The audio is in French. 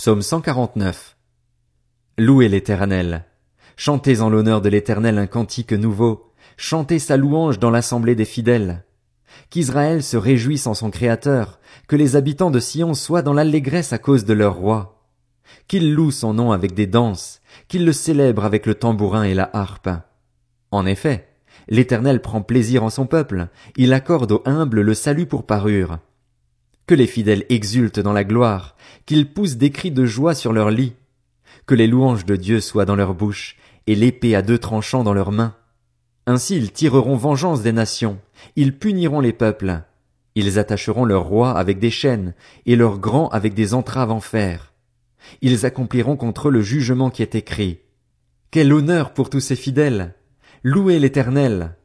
Psaume 149. Louez l'Éternel. Chantez en l'honneur de l'Éternel un cantique nouveau. Chantez sa louange dans l'assemblée des fidèles. Qu'Israël se réjouisse en son Créateur, que les habitants de Sion soient dans l'allégresse à cause de leur roi. Qu'ils louent son nom avec des danses, qu'ils le célèbrent avec le tambourin et la harpe. En effet, l'Éternel prend plaisir en son peuple, il accorde aux humbles le salut pour parure. Que les fidèles exultent dans la gloire, qu'ils poussent des cris de joie sur leur lit. Que les louanges de Dieu soient dans leur bouche, et l'épée à deux tranchants dans leurs mains. Ainsi ils tireront vengeance des nations, ils puniront les peuples. Ils attacheront leurs rois avec des chaînes, et leurs grands avec des entraves en fer. Ils accompliront contre eux le jugement qui est écrit. Quel honneur pour tous ces fidèles! Louez l'Éternel!